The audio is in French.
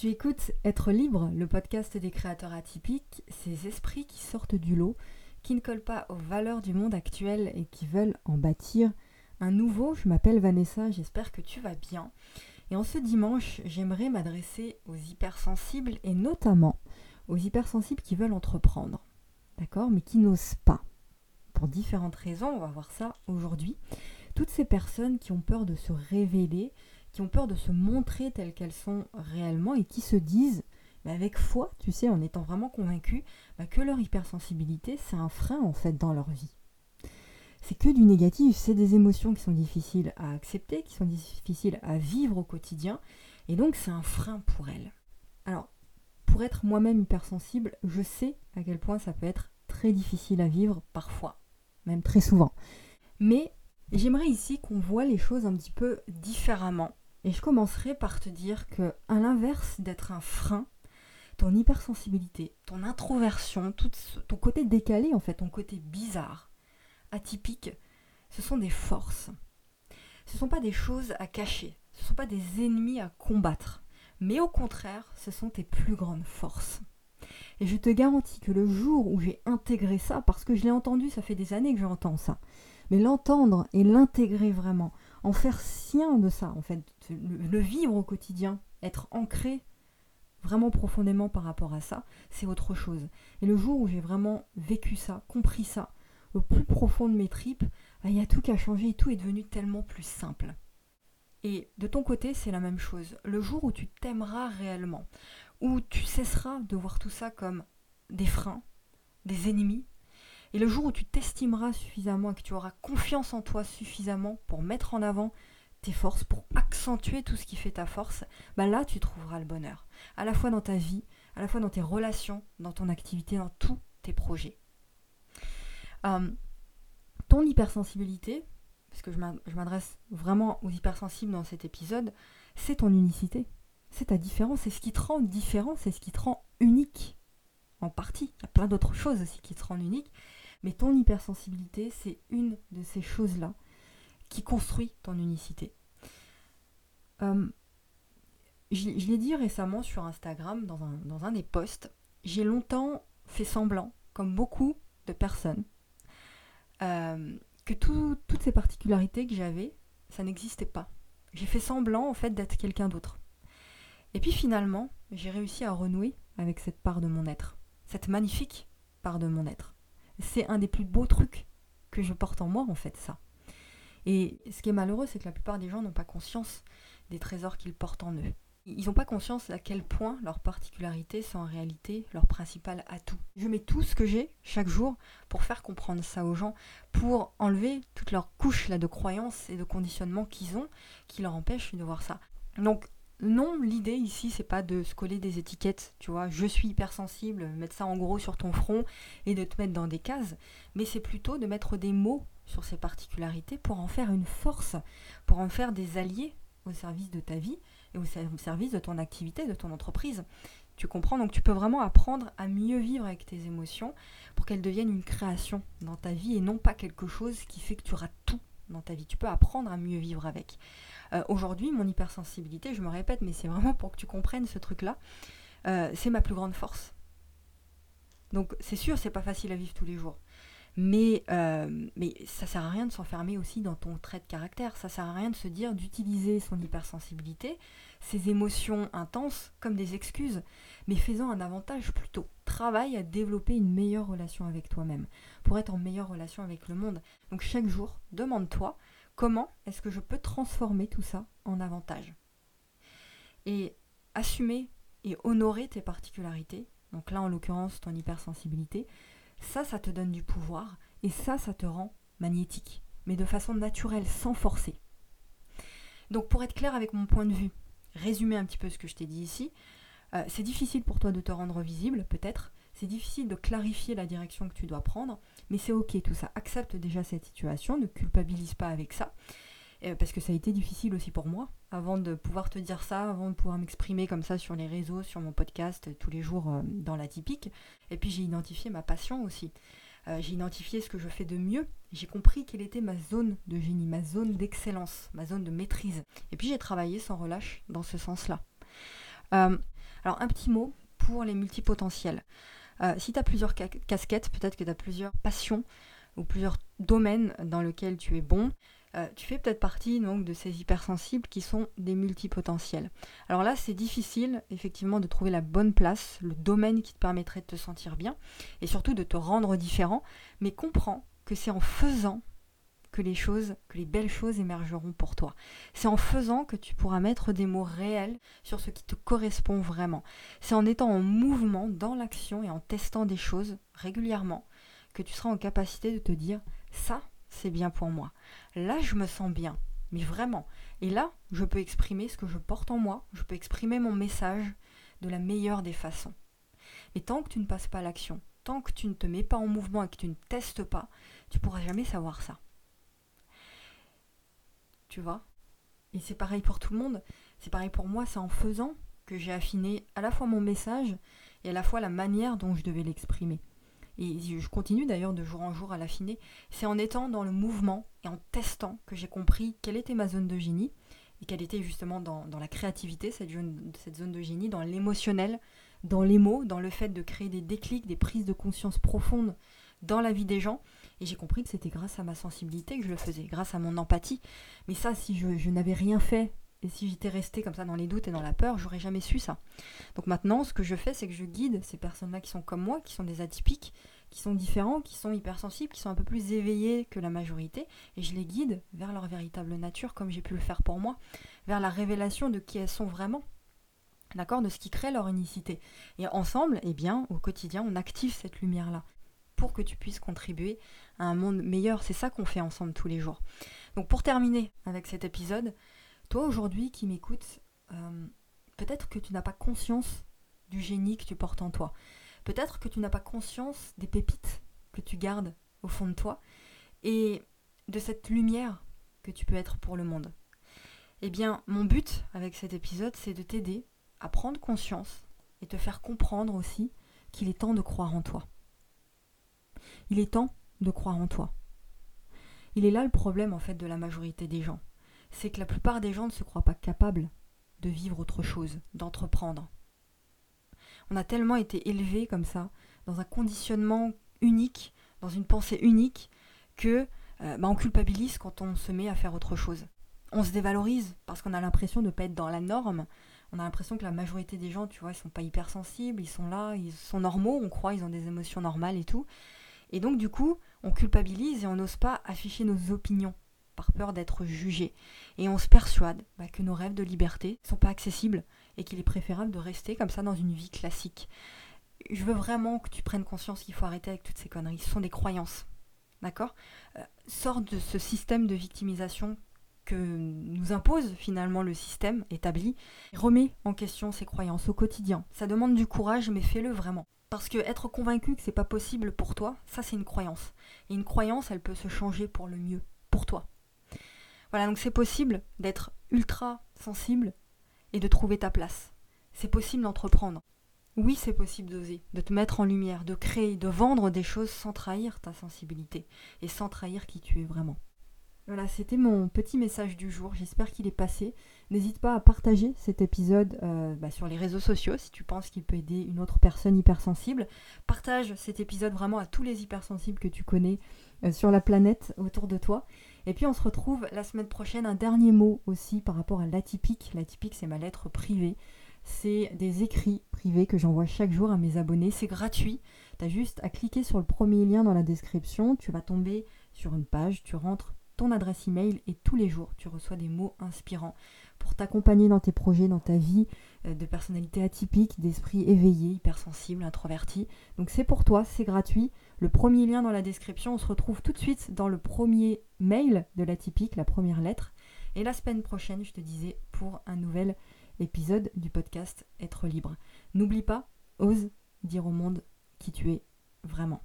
Tu écoutes Être libre, le podcast des créateurs atypiques, ces esprits qui sortent du lot, qui ne collent pas aux valeurs du monde actuel et qui veulent en bâtir un nouveau. Je m'appelle Vanessa, j'espère que tu vas bien. Et en ce dimanche, j'aimerais m'adresser aux hypersensibles et notamment aux hypersensibles qui veulent entreprendre. D'accord Mais qui n'osent pas. Pour différentes raisons, on va voir ça aujourd'hui. Toutes ces personnes qui ont peur de se révéler, qui ont peur de se montrer telles qu'elles sont réellement et qui se disent, mais avec foi, tu sais, en étant vraiment convaincus, bah, que leur hypersensibilité, c'est un frein en fait dans leur vie. C'est que du négatif, c'est des émotions qui sont difficiles à accepter, qui sont difficiles à vivre au quotidien, et donc c'est un frein pour elles. Alors, pour être moi-même hypersensible, je sais à quel point ça peut être très difficile à vivre parfois, même très souvent. Mais j'aimerais ici qu'on voit les choses un petit peu différemment et je commencerai par te dire que, à l'inverse d'être un frein, ton hypersensibilité, ton introversion, ton côté décalé, en fait, ton côté bizarre, atypique, ce sont des forces. Ce ne sont pas des choses à cacher, ce ne sont pas des ennemis à combattre, mais au contraire, ce sont tes plus grandes forces. Et je te garantis que le jour où j'ai intégré ça, parce que je l'ai entendu, ça fait des années que j'entends ça, mais l'entendre et l'intégrer vraiment, en faire sien de ça, en fait, le, vivre au quotidien, être ancré vraiment profondément par rapport à ça, c'est autre chose. Et le jour où j'ai vraiment vécu ça, compris ça, au plus profond de mes tripes, bah, il y a tout qui a changé et tout est devenu tellement plus simple. Et de ton côté, c'est la même chose. Le jour où tu t'aimeras réellement, où tu cesseras de voir tout ça comme des freins, des ennemis, et le jour où tu t'estimeras suffisamment et que tu auras confiance en toi suffisamment pour mettre en avant tes forces, pour accentuer tout ce qui fait ta force, bah là tu trouveras le bonheur. À la fois dans ta vie, à la fois dans tes relations, dans ton activité, dans tous tes projets. Euh, ton hypersensibilité, parce que je m'adresse vraiment aux hypersensibles dans cet épisode, c'est ton unicité. C'est ta différence, c'est ce qui te rend différent, c'est ce qui te rend unique. En partie, il y a plein d'autres choses aussi qui te rendent unique, mais ton hypersensibilité, c'est une de ces choses-là qui construit ton unicité. Euh, je, l'ai dit récemment sur Instagram, dans un, des posts, j'ai longtemps fait semblant, comme beaucoup de personnes, euh, que toutes ces particularités que j'avais, ça n'existait pas. J'ai fait semblant en fait d'être quelqu'un d'autre. Et puis finalement, j'ai réussi à renouer avec cette part de mon être, cette magnifique part de mon être c'est un des plus beaux trucs que je porte en moi, en fait, ça. Et ce qui est malheureux, c'est que la plupart des gens n'ont pas conscience des trésors qu'ils portent en eux. Ils n'ont pas conscience à quel point leurs particularités sont en réalité leur principal atout. Je mets tout ce que j'ai chaque jour pour faire comprendre ça aux gens, pour enlever toutes leurs couches là, de croyances et de conditionnements qu'ils ont qui leur empêchent de voir ça. Donc non, l'idée ici, c'est pas de se coller des étiquettes, tu vois, je suis hypersensible, mettre ça en gros sur ton front et de te mettre dans des cases, mais c'est plutôt de mettre des mots sur ces particularités pour en faire une force, pour en faire des alliés au service de ta vie et au service de ton activité, de ton entreprise. Tu comprends? Donc tu peux vraiment apprendre à mieux vivre avec tes émotions pour qu'elles deviennent une création dans ta vie et non pas quelque chose qui fait que tu rates tout dans ta vie. Tu peux apprendre à mieux vivre avec. Euh, aujourd'hui, mon hypersensibilité, je me répète, mais c'est vraiment pour que tu comprennes ce truc-là, euh, c'est ma plus grande force. Donc c'est sûr, c'est pas facile à vivre tous les jours. Mais, euh, mais ça sert à rien de s'enfermer aussi dans ton trait de caractère. Ça sert à rien de se dire d'utiliser son hypersensibilité, ses émotions intenses, comme des excuses, mais faisant un avantage plutôt. Travaille à développer une meilleure relation avec toi-même, pour être en meilleure relation avec le monde. Donc chaque jour, demande-toi Comment est-ce que je peux transformer tout ça en avantage? Et assumer et honorer tes particularités, donc là en l'occurrence ton hypersensibilité, ça, ça te donne du pouvoir et ça, ça te rend magnétique, mais de façon naturelle, sans forcer. Donc pour être clair avec mon point de vue, résumer un petit peu ce que je t'ai dit ici, euh, c'est difficile pour toi de te rendre visible, peut-être, c'est difficile de clarifier la direction que tu dois prendre, mais c'est ok tout ça. Accepte déjà cette situation, ne culpabilise pas avec ça. Euh, parce que ça a été difficile aussi pour moi, avant de pouvoir te dire ça, avant de pouvoir m'exprimer comme ça sur les réseaux, sur mon podcast, tous les jours euh, dans la typique. Et puis j'ai identifié ma passion aussi. Euh, j'ai identifié ce que je fais de mieux. J'ai compris quelle était ma zone de génie, ma zone d'excellence, ma zone de maîtrise. Et puis j'ai travaillé sans relâche dans ce sens-là. Alors un petit mot pour les multipotentiels. Euh, si tu as plusieurs casquettes, peut-être que tu as plusieurs passions ou plusieurs domaines dans lesquels tu es bon, euh, tu fais peut-être partie donc de ces hypersensibles qui sont des multipotentiels. Alors là, c'est difficile effectivement de trouver la bonne place, le domaine qui te permettrait de te sentir bien et surtout de te rendre différent, mais comprends que c'est en faisant que les choses, que les belles choses émergeront pour toi. C'est en faisant que tu pourras mettre des mots réels sur ce qui te correspond vraiment. C'est en étant en mouvement, dans l'action et en testant des choses régulièrement que tu seras en capacité de te dire ça, c'est bien pour moi. Là, je me sens bien, mais vraiment. Et là, je peux exprimer ce que je porte en moi, je peux exprimer mon message de la meilleure des façons. Mais tant que tu ne passes pas à l'action, tant que tu ne te mets pas en mouvement et que tu ne testes pas, tu pourras jamais savoir ça. Tu vois Et c'est pareil pour tout le monde. C'est pareil pour moi, c'est en faisant que j'ai affiné à la fois mon message et à la fois la manière dont je devais l'exprimer et je continue d'ailleurs de jour en jour à l'affiner, c'est en étant dans le mouvement et en testant que j'ai compris quelle était ma zone de génie, et quelle était justement dans, la créativité, cette zone, cette zone de génie, dans l'émotionnel, dans les mots, dans le fait de créer des déclics, des prises de conscience profondes dans la vie des gens. Et j'ai compris que c'était grâce à ma sensibilité que je le faisais, grâce à mon empathie. Mais ça, si je, n'avais rien fait et si j'étais restée comme ça dans les doutes et dans la peur, j'aurais jamais su ça. Donc maintenant, ce que je fais, c'est que je guide ces personnes-là qui sont comme moi, qui sont des atypiques, qui sont différents, qui sont hypersensibles, qui sont un peu plus éveillés que la majorité, et je les guide vers leur véritable nature, comme j'ai pu le faire pour moi, vers la révélation de qui elles sont vraiment. D'accord De ce qui crée leur unicité. Et ensemble, eh bien, au quotidien, on active cette lumière-là pour que tu puisses contribuer à un monde meilleur. C'est ça qu'on fait ensemble tous les jours. Donc pour terminer avec cet épisode, toi aujourd'hui qui m'écoutes, euh, peut-être que tu n'as pas conscience du génie que tu portes en toi. Peut-être que tu n'as pas conscience des pépites que tu gardes au fond de toi et de cette lumière que tu peux être pour le monde. Eh bien, mon but avec cet épisode, c'est de t'aider à prendre conscience et te faire comprendre aussi qu'il est temps de croire en toi. Il est temps de croire en toi. Il est là le problème en fait de la majorité des gens c'est que la plupart des gens ne se croient pas capables de vivre autre chose, d'entreprendre. On a tellement été élevés comme ça, dans un conditionnement unique, dans une pensée unique, que euh, bah, on culpabilise quand on se met à faire autre chose. On se dévalorise parce qu'on a l'impression de ne pas être dans la norme. On a l'impression que la majorité des gens, tu vois, ils sont pas hypersensibles, ils sont là, ils sont normaux, on croit, ils ont des émotions normales et tout. Et donc du coup, on culpabilise et on n'ose pas afficher nos opinions par peur d'être jugé. Et on se persuade bah, que nos rêves de liberté ne sont pas accessibles et qu'il est préférable de rester comme ça dans une vie classique. Je veux vraiment que tu prennes conscience qu'il faut arrêter avec toutes ces conneries. Ce sont des croyances. D'accord? Euh, de ce système de victimisation que nous impose finalement le système établi. Remets en question ces croyances au quotidien. Ça demande du courage, mais fais-le vraiment. Parce que être convaincu que c'est pas possible pour toi, ça c'est une croyance. Et une croyance, elle peut se changer pour le mieux, pour toi. Voilà, donc c'est possible d'être ultra sensible et de trouver ta place. C'est possible d'entreprendre. Oui, c'est possible d'oser, de te mettre en lumière, de créer, de vendre des choses sans trahir ta sensibilité et sans trahir qui tu es vraiment. Voilà, c'était mon petit message du jour. J'espère qu'il est passé. N'hésite pas à partager cet épisode euh, bah, sur les réseaux sociaux si tu penses qu'il peut aider une autre personne hypersensible. Partage cet épisode vraiment à tous les hypersensibles que tu connais euh, sur la planète autour de toi. Et puis on se retrouve la semaine prochaine. Un dernier mot aussi par rapport à l'atypique. L'atypique, c'est ma lettre privée. C'est des écrits privés que j'envoie chaque jour à mes abonnés. C'est gratuit. Tu as juste à cliquer sur le premier lien dans la description. Tu vas tomber sur une page. Tu rentres ton adresse email et tous les jours tu reçois des mots inspirants pour t'accompagner dans tes projets, dans ta vie euh, de personnalité atypique, d'esprit éveillé, hypersensible, introverti. Donc c'est pour toi, c'est gratuit. Le premier lien dans la description, on se retrouve tout de suite dans le premier mail de l'atypique, la première lettre. Et la semaine prochaine, je te disais, pour un nouvel épisode du podcast Être libre. N'oublie pas, ose dire au monde qui tu es vraiment.